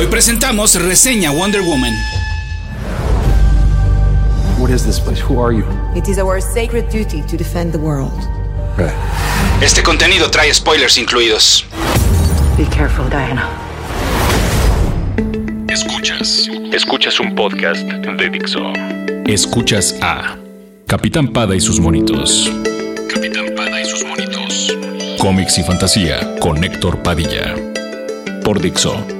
Hoy presentamos reseña Wonder Woman. What is this place? Who are you? It is our sacred duty to defend the world. Okay. Este contenido trae spoilers incluidos. Be careful, Diana. Escuchas. Escuchas un podcast de Dixo. Escuchas a Capitán Pada y sus monitos. Capitán Pada y sus monitos. Cómics y fantasía con Héctor Padilla. Por Dixo.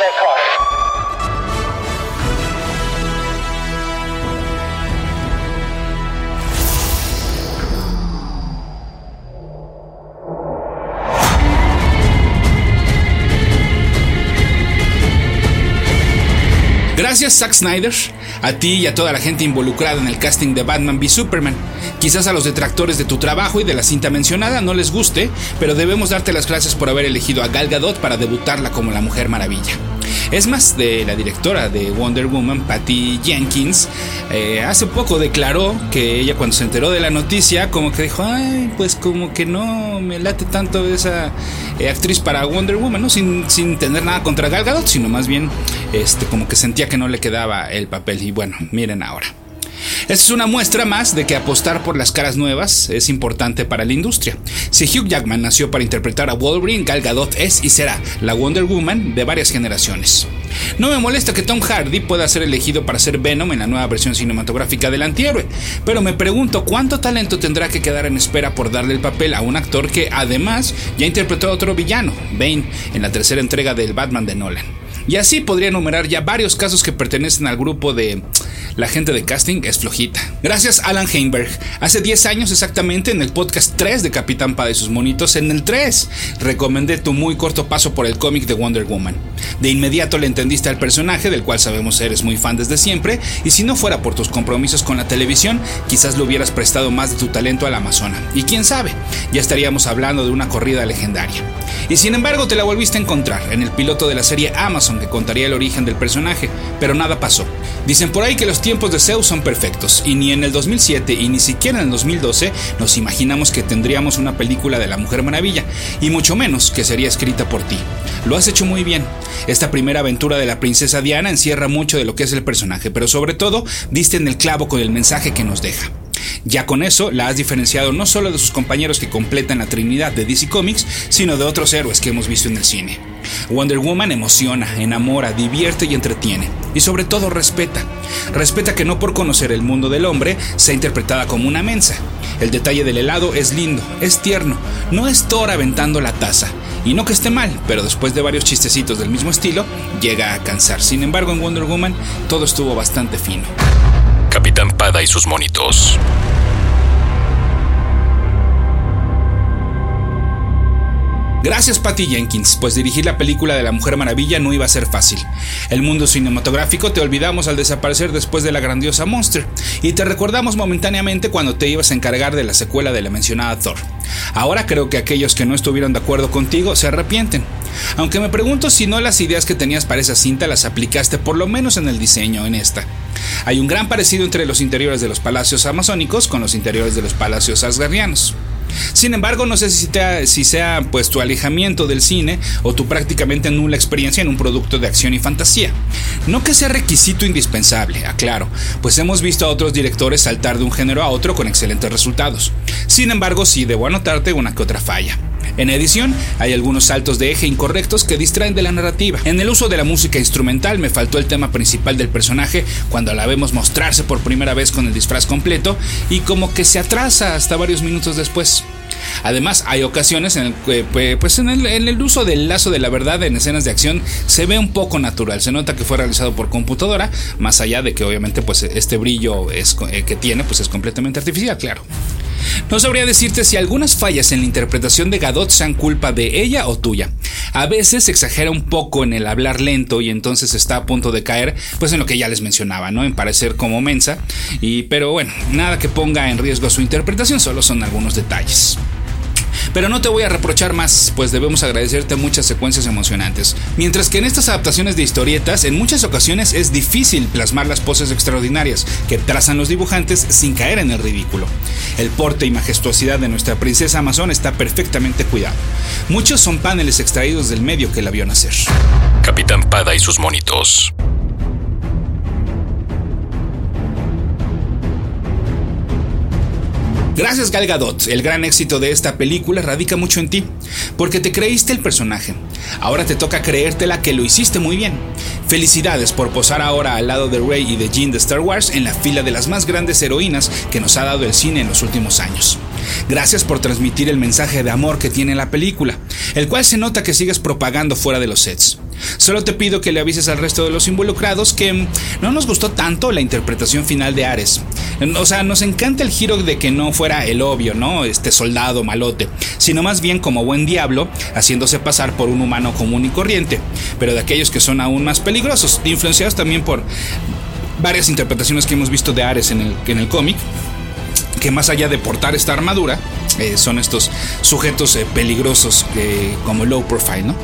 Gracias Zack Snyder, a ti y a toda la gente involucrada en el casting de Batman v Superman. Quizás a los detractores de tu trabajo y de la cinta mencionada no les guste, pero debemos darte las gracias por haber elegido a Gal Gadot para debutarla como la Mujer Maravilla. Es más, de la directora de Wonder Woman, Patty Jenkins, eh, hace poco declaró que ella cuando se enteró de la noticia, como que dijo, ay, pues como que no me late tanto esa eh, actriz para Wonder Woman, ¿no? Sin, sin tener nada contra Gal Gadot, sino más bien este, como que sentía que no le quedaba el papel. Y bueno, miren ahora. Esta es una muestra más de que apostar por las caras nuevas es importante para la industria. Si Hugh Jackman nació para interpretar a Wolverine, Gal Gadot es y será la Wonder Woman de varias generaciones. No me molesta que Tom Hardy pueda ser elegido para ser Venom en la nueva versión cinematográfica del antihéroe, pero me pregunto cuánto talento tendrá que quedar en espera por darle el papel a un actor que además ya interpretó a otro villano, Bane, en la tercera entrega del Batman de Nolan. Y así podría enumerar ya varios casos que pertenecen al grupo de la gente de casting es flojita. Gracias Alan Heinberg. Hace 10 años exactamente en el podcast 3 de Capitán Pada y sus monitos, en el 3, recomendé tu muy corto paso por el cómic de Wonder Woman. De inmediato le entendiste al personaje, del cual sabemos eres muy fan desde siempre, y si no fuera por tus compromisos con la televisión, quizás le hubieras prestado más de tu talento al Amazona. Y quién sabe, ya estaríamos hablando de una corrida legendaria. Y sin embargo te la volviste a encontrar en el piloto de la serie Amazon que contaría el origen del personaje, pero nada pasó. Dicen por ahí que los tiempos de Zeus son perfectos, y ni en el 2007 y ni siquiera en el 2012 nos imaginamos que tendríamos una película de la Mujer Maravilla, y mucho menos que sería escrita por ti. Lo has hecho muy bien. Esta primera aventura de la princesa Diana encierra mucho de lo que es el personaje, pero sobre todo diste en el clavo con el mensaje que nos deja. Ya con eso la has diferenciado no solo de sus compañeros que completan la trinidad de DC Comics, sino de otros héroes que hemos visto en el cine. Wonder Woman emociona, enamora, divierte y entretiene. Y sobre todo respeta. Respeta que no por conocer el mundo del hombre sea interpretada como una mensa. El detalle del helado es lindo, es tierno, no es Thor aventando la taza. Y no que esté mal, pero después de varios chistecitos del mismo estilo, llega a cansar. Sin embargo, en Wonder Woman todo estuvo bastante fino. Capitán Pada y sus monitos. Gracias Patty Jenkins, pues dirigir la película de la Mujer Maravilla no iba a ser fácil. El mundo cinematográfico te olvidamos al desaparecer después de la grandiosa Monster, y te recordamos momentáneamente cuando te ibas a encargar de la secuela de la mencionada Thor. Ahora creo que aquellos que no estuvieron de acuerdo contigo se arrepienten. Aunque me pregunto si no las ideas que tenías para esa cinta las aplicaste por lo menos en el diseño en esta. Hay un gran parecido entre los interiores de los palacios amazónicos con los interiores de los palacios asgardianos. Sin embargo, no sé si, si sea pues tu alejamiento del cine o tu prácticamente nula experiencia en un producto de acción y fantasía. No que sea requisito indispensable, aclaro, pues hemos visto a otros directores saltar de un género a otro con excelentes resultados. Sin embargo, sí debo anotarte una que otra falla. En edición, hay algunos saltos de eje incorrectos que distraen de la narrativa. En el uso de la música instrumental me faltó el tema principal del personaje cuando la vemos mostrarse por primera vez con el disfraz completo y como que se atrasa hasta varios minutos después. Además, hay ocasiones en el que pues en el, uso del lazo de la verdad en escenas de acción se ve un poco natural. Se nota que fue realizado por computadora, más allá de que obviamente pues este brillo eh, que tiene pues es completamente artificial, claro. No sabría decirte si algunas fallas en la interpretación de Gadot sean culpa de ella o tuya. A veces exagera un poco en el hablar lento y entonces está a punto de caer, pues en lo que ya les mencionaba, ¿no? En parecer como mensa. Y pero bueno, nada que ponga en riesgo su interpretación, solo son algunos detalles. Pero no te voy a reprochar más, pues debemos agradecerte muchas secuencias emocionantes. Mientras que en estas adaptaciones de historietas, en muchas ocasiones es difícil plasmar las poses extraordinarias que trazan los dibujantes sin caer en el ridículo. El porte y majestuosidad de nuestra princesa Amazon está perfectamente cuidado. Muchos son paneles extraídos del medio que la vio nacer. Capitán Pada y sus monitos. Gracias Gal Gadot, el gran éxito de esta película radica mucho en ti, porque te creíste el personaje. Ahora te toca creértela que lo hiciste muy bien. Felicidades por posar ahora al lado de Rey y de Jean de Star Wars en la fila de las más grandes heroínas que nos ha dado el cine en los últimos años. Gracias por transmitir el mensaje de amor que tiene la película, el cual se nota que sigues propagando fuera de los sets. Solo te pido que le avises al resto de los involucrados que mm, no nos gustó tanto la interpretación final de Ares. O sea, nos encanta el giro de que no fuera el obvio, ¿no? Este soldado malote, sino más bien como buen diablo, haciéndose pasar por un humano común y corriente, pero de aquellos que son aún más peligrosos, influenciados también por varias interpretaciones que hemos visto de Ares en el, en el cómic que más allá de portar esta armadura, eh, son estos sujetos eh, peligrosos como low profile, ¿no?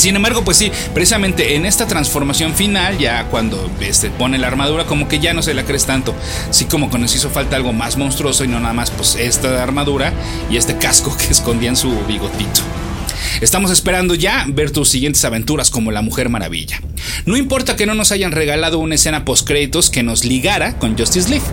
Sin embargo, pues sí, precisamente en esta transformación final, ya cuando este, pone la armadura, como que ya no se la crees tanto. Sí, como que nos hizo falta algo más monstruoso y no nada más, pues esta armadura y este casco que escondía en su bigotito. Estamos esperando ya ver tus siguientes aventuras como la Mujer Maravilla. No importa que no nos hayan regalado una escena post créditos que nos ligara con Justice League,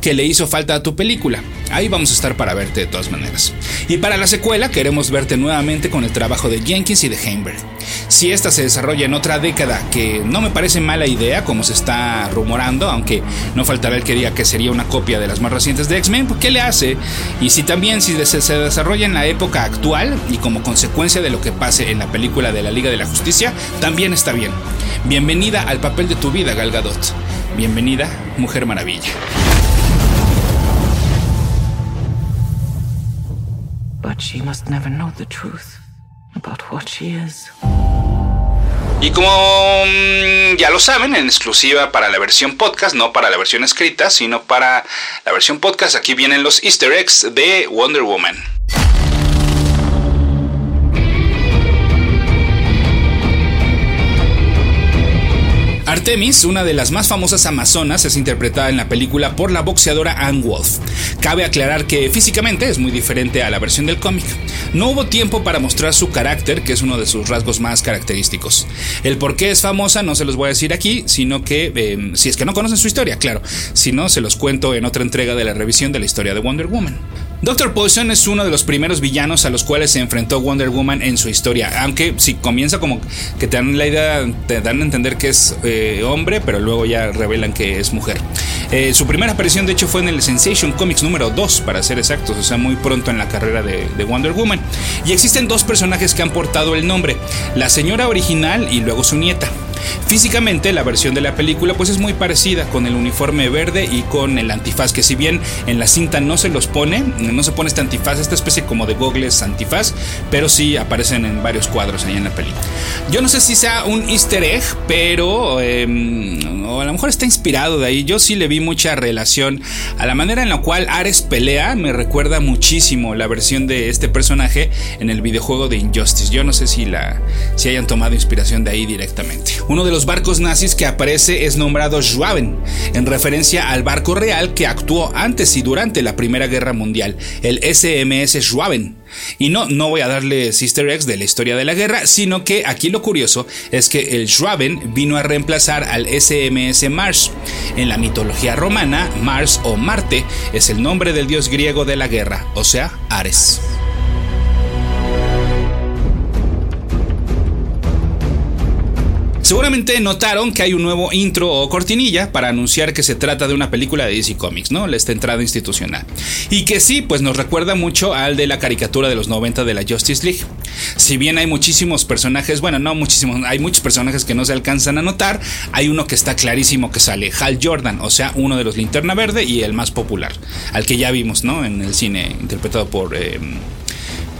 que le hizo falta a tu película. Ahí vamos a estar para verte de todas maneras. Y para la secuela queremos verte nuevamente con el trabajo de Jenkins y de Heimberg. Si esta se desarrolla en otra década, que no me parece mala idea como se está rumorando, aunque no faltará el que diga que sería una copia de las más recientes de X-Men, ¿qué le hace? Y si también si se desarrolla en la época actual y como consecuencia de lo que pase en la película de la Liga de la Justicia, también está bien. Bienvenida al papel de tu vida, Gal Gadot. Bienvenida, Mujer Maravilla. But she must never know the truth about what she is. Y como mm, ya lo saben, en exclusiva para la versión podcast, no para la versión escrita, sino para la versión podcast, aquí vienen los easter eggs de Wonder Woman. Artemis, una de las más famosas amazonas, es interpretada en la película por la boxeadora Anne Wolf. Cabe aclarar que físicamente es muy diferente a la versión del cómic. No hubo tiempo para mostrar su carácter, que es uno de sus rasgos más característicos. El por qué es famosa no se los voy a decir aquí, sino que, eh, si es que no conocen su historia, claro, si no, se los cuento en otra entrega de la revisión de la historia de Wonder Woman. Doctor Poison es uno de los primeros villanos a los cuales se enfrentó Wonder Woman en su historia, aunque si comienza como que te dan la idea, te dan a entender que es eh, hombre, pero luego ya revelan que es mujer. Eh, su primera aparición de hecho fue en el Sensation Comics número 2, para ser exactos, o sea, muy pronto en la carrera de, de Wonder Woman. Y existen dos personajes que han portado el nombre, la señora original y luego su nieta. Físicamente la versión de la película pues es muy parecida con el uniforme verde y con el antifaz que si bien en la cinta no se los pone, no se pone este antifaz, esta especie como de gogles antifaz, pero sí aparecen en varios cuadros ahí en la película. Yo no sé si sea un easter egg, pero em, a lo mejor está inspirado de ahí. Yo sí le vi mucha relación a la manera en la cual Ares pelea, me recuerda muchísimo la versión de este personaje en el videojuego de Injustice. Yo no sé si la si hayan tomado inspiración de ahí directamente. Uno de los barcos nazis que aparece es nombrado Schwaben, en referencia al barco real que actuó antes y durante la Primera Guerra Mundial, el SMS Schwaben. Y no, no voy a darle Sister X de la historia de la guerra, sino que aquí lo curioso es que el Schwaben vino a reemplazar al SMS Mars. En la mitología romana, Mars o Marte es el nombre del dios griego de la guerra, o sea, Ares. Seguramente notaron que hay un nuevo intro o cortinilla para anunciar que se trata de una película de DC Comics, ¿no? Esta entrada institucional. Y que sí, pues nos recuerda mucho al de la caricatura de los 90 de la Justice League. Si bien hay muchísimos personajes, bueno, no muchísimos, hay muchos personajes que no se alcanzan a notar, hay uno que está clarísimo que sale, Hal Jordan, o sea, uno de los Linterna Verde y el más popular, al que ya vimos, ¿no? En el cine, interpretado por, eh,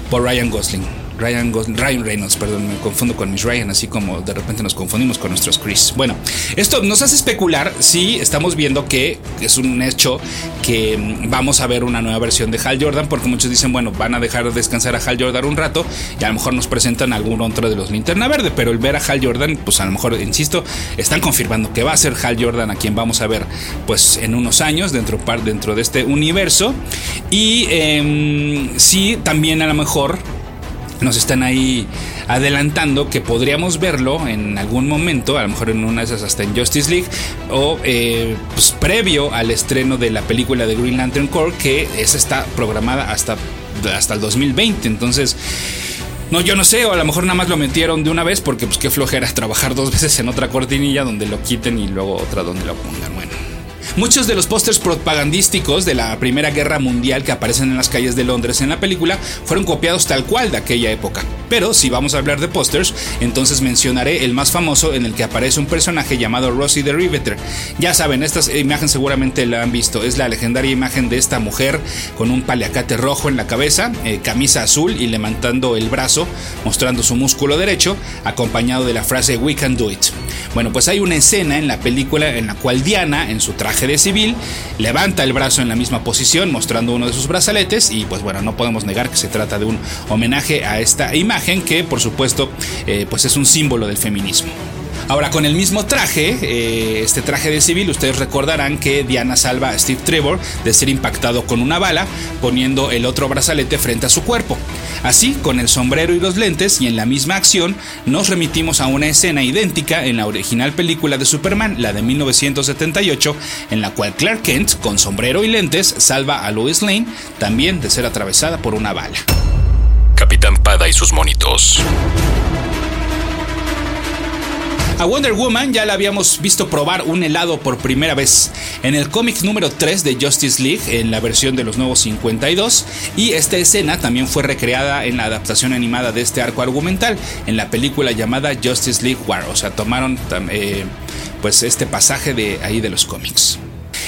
por Ryan Gosling. Ryan, Reynolds, perdón, me confundo con Miss Ryan, así como de repente nos confundimos con nuestros Chris. Bueno, esto nos hace especular si estamos viendo que es un hecho que mm, vamos a ver una nueva versión de Hal Jordan, porque muchos dicen, bueno, van a dejar descansar a Hal Jordan un rato y a lo mejor nos presentan algún otro de los Linterna Verde, pero el ver a Hal Jordan, pues a lo mejor, insisto, están confirmando que va a ser Hal Jordan a quien vamos a ver pues en unos años dentro, dentro de este universo. Y eh, sí, también a lo mejor nos están ahí adelantando que podríamos verlo en algún momento, a lo mejor en una de esas hasta en Justice League, o eh, pues, previo al estreno de la película de Green Lantern Corps, que esa está programada hasta, hasta el 2020. Entonces, no, yo no sé, o a lo mejor nada más lo metieron de una vez porque pues qué flojera trabajar dos veces en otra cortinilla donde lo quiten y luego otra donde lo pongan. Bueno. Muchos de los pósters propagandísticos de la Primera Guerra Mundial que aparecen en las calles de Londres en la película fueron copiados tal cual de aquella época. Pero si vamos a hablar de pósters, entonces mencionaré el más famoso en el que aparece un personaje llamado Rosie the Riveter. Ya saben, esta imagen seguramente la han visto. Es la legendaria imagen de esta mujer con un paliacate rojo en la cabeza, eh, camisa azul y levantando el brazo, mostrando su músculo derecho, acompañado de la frase We can do it. Bueno, pues hay una escena en la película en la cual Diana, en su traje de civil, levanta el brazo en la misma posición, mostrando uno de sus brazaletes, y pues bueno, no podemos negar que se trata de un homenaje a esta imagen que, por supuesto, eh, pues es un símbolo del feminismo. Ahora, con el mismo traje, eh, este traje de civil, ustedes recordarán que Diana salva a Steve Trevor de ser impactado con una bala, poniendo el otro brazalete frente a su cuerpo. Así, con el sombrero y los lentes y en la misma acción, nos remitimos a una escena idéntica en la original película de Superman, la de 1978, en la cual Clark Kent, con sombrero y lentes, salva a Lois Lane, también de ser atravesada por una bala. Capitán Pada y sus monitos. A Wonder Woman ya la habíamos visto probar un helado por primera vez en el cómic número 3 de Justice League, en la versión de los nuevos 52, y esta escena también fue recreada en la adaptación animada de este arco argumental, en la película llamada Justice League War, o sea, tomaron eh, pues este pasaje de ahí de los cómics.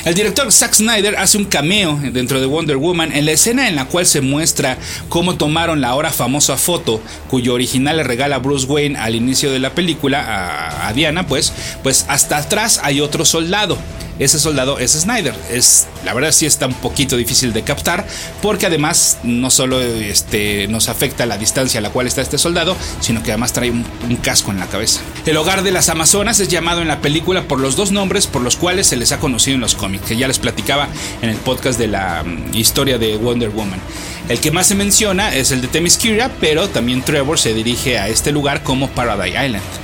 El director Zack Snyder hace un cameo dentro de Wonder Woman en la escena en la cual se muestra cómo tomaron la ahora famosa foto cuyo original le regala Bruce Wayne al inicio de la película a, Diana, pues, pues hasta atrás hay otro soldado ese soldado es Snyder. Es, la verdad sí está un poquito difícil de captar porque además no solo este, nos afecta la distancia a la cual está este soldado, sino que además trae un, casco en la cabeza. El hogar de las Amazonas es llamado en la película por los dos nombres por los cuales se les ha conocido en los cómics, que ya les platicaba en el podcast de la mm, historia de Wonder Woman. El que más se menciona es el de Themyscira, pero también Trevor se dirige a este lugar como Paradise Island.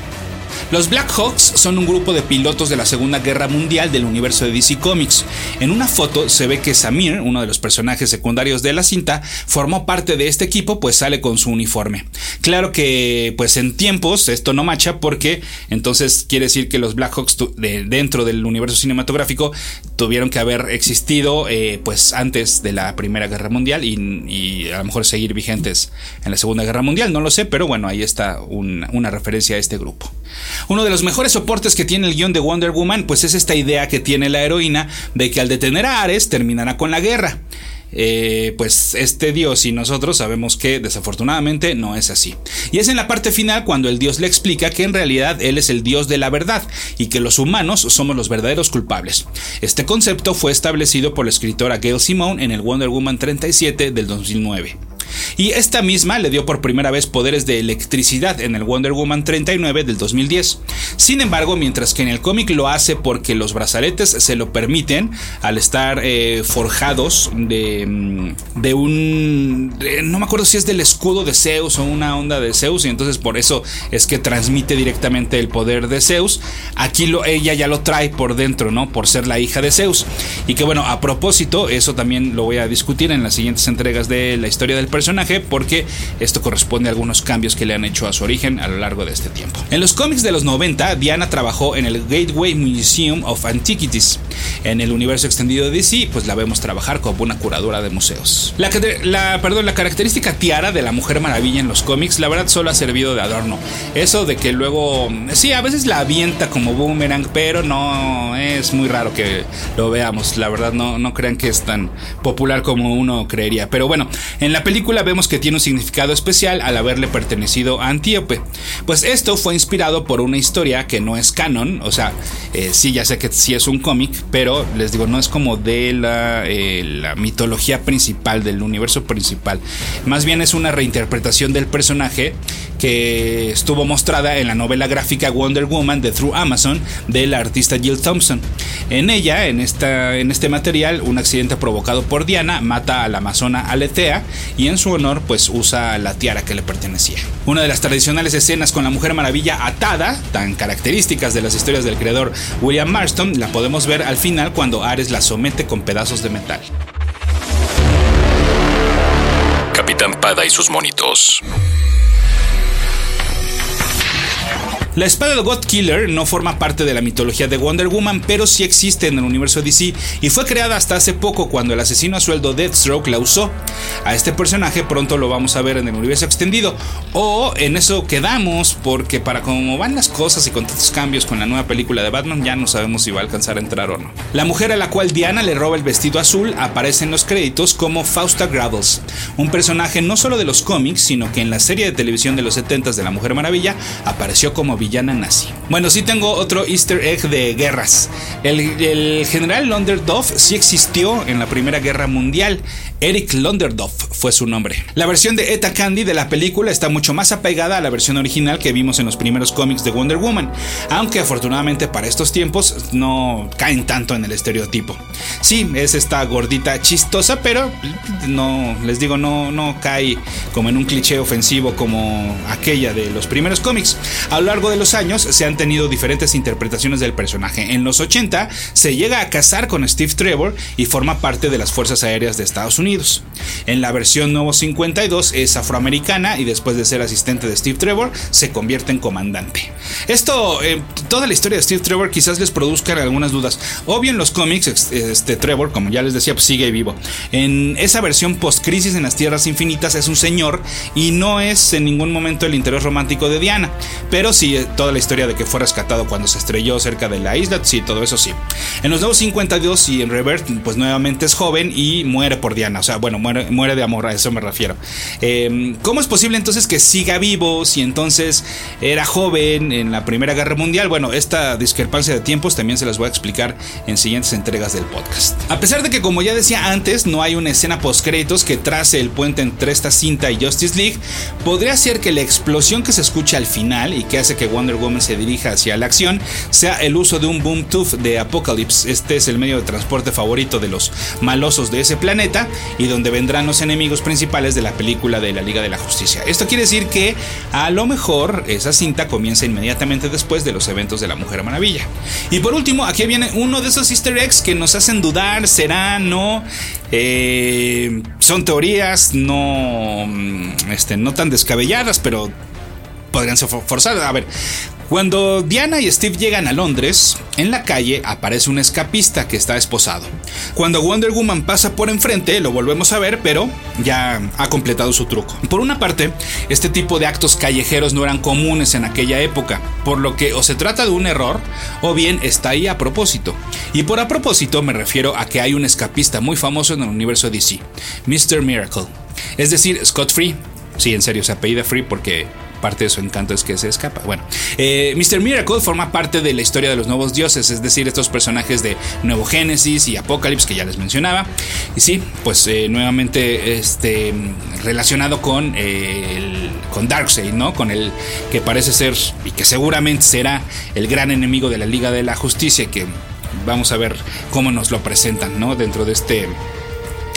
Los Black Hawks son un grupo de pilotos de la Segunda Guerra Mundial del universo de DC Comics. En una foto se ve que Samir, uno de los personajes secundarios de la cinta, formó parte de este equipo pues sale con su uniforme. Claro que pues en tiempos esto no macha porque entonces quiere decir que los Black Hawks dentro del universo cinematográfico tuvieron que haber existido eh, pues antes de la Primera Guerra Mundial y, a lo mejor seguir vigentes en la Segunda Guerra Mundial, no lo sé, pero bueno, ahí está una referencia a este grupo. Uno de los mejores soportes que tiene el guion de Wonder Woman, pues es esta idea que tiene la heroína de que al detener a Ares terminará con la guerra. Eh, pues este dios y nosotros sabemos que desafortunadamente no es así. Y es en la parte final cuando el dios le explica que en realidad él es el dios de la verdad y que los humanos somos los verdaderos culpables. Este concepto fue establecido por la escritora Gail Simone en el Wonder Woman 37 del 2009 y esta misma le dio por primera vez poderes de electricidad en el Wonder Woman 39 del 2010. Sin embargo, mientras que en el cómic lo hace porque los brazaletes se lo permiten al estar eh, forjados de, mm, de un... no me acuerdo si es del escudo de Zeus o una onda de Zeus y entonces por eso es que transmite directamente el poder de Zeus. Aquí lo, ella ya lo trae por dentro, ¿no? Por ser la hija de Zeus. Y que bueno, a propósito, eso también lo voy a discutir en las siguientes entregas de la historia del personaje porque esto corresponde a algunos cambios que le han hecho a su origen a lo largo de este tiempo. En los cómics de los 90, Diana trabajó en el Gateway Museum of Antiquities. En el universo extendido de DC, pues la vemos trabajar como una curadora de museos. La, la, perdón, la característica tiara de la Mujer Maravilla en los cómics, la verdad, solo ha servido de adorno. Eso de que luego, sí, a veces la avienta como boomerang, pero no es muy raro que lo veamos. La verdad, no, no crean que es tan popular como uno creería. Pero bueno, en la película vemos que tiene un significado especial al haberle pertenecido a Antíope. Pues esto fue inspirado por una historia que no es canon, o sea, eh, sí, ya sé que sí es un cómic, pero les digo, no es como de la, eh, la mitología principal, del universo principal. Más bien es una reinterpretación del personaje que estuvo mostrada en la novela gráfica Wonder Woman de Through Amazon del artista Jill Thompson. En ella, en, esta, en este material, un accidente provocado por Diana mata a la amazona Aletea y en su honor pues usa la tiara que le pertenecía. Una de las tradicionales escenas con la Mujer Maravilla atada, tan características de las historias del creador William Marston, la podemos ver al final cuando Ares la somete con pedazos de metal. Capitán Pada y sus monitos. La espada de God Killer no forma parte de la mitología de Wonder Woman, pero sí existe en el universo DC y fue creada hasta hace poco cuando el asesino a sueldo Deathstroke la usó. A este personaje pronto lo vamos a ver en el universo extendido, o en eso quedamos, porque para cómo van las cosas y con tantos cambios con la nueva película de Batman, ya no sabemos si va a alcanzar a entrar o no. La mujer a la cual Diana le roba el vestido azul aparece en los créditos como Fausta Gravels, un personaje no solo de los cómics, sino que en la serie de televisión de los 70s de la Mujer Maravilla apareció como villana nazi. Bueno, sí tengo otro easter egg de guerras. El, el general Londerdorf sí existió en la Primera Guerra Mundial. Eric Londerdorf fue su nombre. La versión de Eta Candy de la película está mucho más apegada a la versión original que vimos en los primeros cómics de Wonder Woman, aunque afortunadamente para estos tiempos no caen tanto en el estereotipo. Sí, es esta gordita chistosa, pero no, les digo, no, no cae como en un cliché ofensivo como aquella de los primeros cómics. A lo largo de los años se han tenido diferentes interpretaciones del personaje. En los 80 se llega a casar con Steve Trevor y forma parte de las Fuerzas Aéreas de Estados Unidos. En la versión Nuevo 52 es afroamericana y después de ser asistente de Steve Trevor se convierte en comandante. Esto, eh, toda la historia de Steve Trevor quizás les produzca algunas dudas. Obvio en los cómics, este Trevor, como ya les decía, pues sigue vivo. En esa versión post-crisis en las Tierras Infinitas es un señor y no es en ningún momento el interés romántico de Diana. Pero sí, toda la historia de que fue rescatado cuando se estrelló cerca de la isla, sí, todo eso sí. En los Nuevos 52 y en Revert, pues nuevamente es joven y muere por Diana. O sea, bueno, muere, muere de amor, a eso me refiero. Eh, ¿Cómo es posible entonces que siga vivo si entonces era joven en la Primera Guerra Mundial? Bueno, esta discrepancia de tiempos también se las voy a explicar en siguientes entregas del podcast. A pesar de que, como ya decía antes, no hay una escena post-créditos que trace el puente entre esta cinta y Justice League, podría ser que la explosión que se escucha al final y que hace que Wonder Woman se dirija hacia la acción sea el uso de un boom tooth de Apocalypse. Este es el medio de transporte favorito de los malosos de ese planeta y donde vendrán los enemigos principales de la película de la Liga de la Justicia. Esto quiere decir que a lo mejor esa cinta comienza inmediatamente después de los eventos de la Mujer Maravilla. Y por último, aquí viene uno de esos easter eggs que nos hacen dudar, será, no, eh, son teorías no, mm, este, no tan descabelladas, pero podrían ser forzadas. A ver, cuando Diana y Steve llegan a Londres, en la calle aparece un escapista que está esposado. Cuando Wonder Woman pasa por enfrente, lo volvemos a ver, pero ya ha completado su truco. Por una parte, este tipo de actos callejeros no eran comunes en aquella época, por lo que o se trata de un error o bien está ahí a propósito. Y por a propósito me refiero a que hay un escapista muy famoso en el universo DC, Mr. Miracle. Es decir, Scott Free. Sí, en serio, se apellida Free porque parte de su encanto es que se escapa. Bueno, eh, Mr. Miracle forma parte de la historia de los nuevos dioses, es decir, estos personajes de Nuevo Génesis y Apocalipsis que ya les mencionaba. Y sí, pues eh, nuevamente este, relacionado con, eh, el, con Darkseid, ¿no? Con el que parece ser y que seguramente será el gran enemigo de la Liga de la Justicia, que vamos a ver cómo nos lo presentan, ¿no? Dentro de este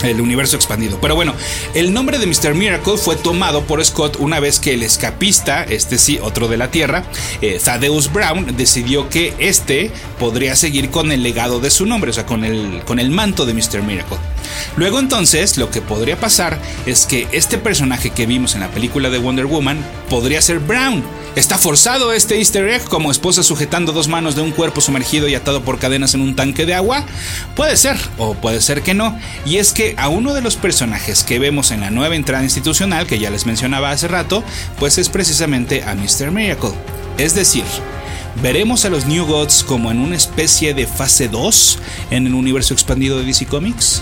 el universo expandido. Pero bueno, el nombre de Mr. Miracle fue tomado por Scott una vez que el escapista, este sí, otro de la Tierra, eh, Thaddeus Brown, decidió que este podría seguir con el legado de su nombre, o sea, con el, con el manto de Mr. Miracle. Luego entonces, lo que podría pasar es que este personaje que vimos en la película de Wonder Woman podría ser Brown. Está forzado este easter egg como esposa sujetando dos manos de un cuerpo sumergido y atado por cadenas en un tanque de agua. Puede ser, o puede ser que no. Y es que a uno de los personajes que vemos en la nueva entrada institucional, que ya les mencionaba hace rato, pues es precisamente a Mr. Miracle. Es decir, ¿Veremos a los New Gods como en una especie de fase 2 en el universo expandido de DC Comics?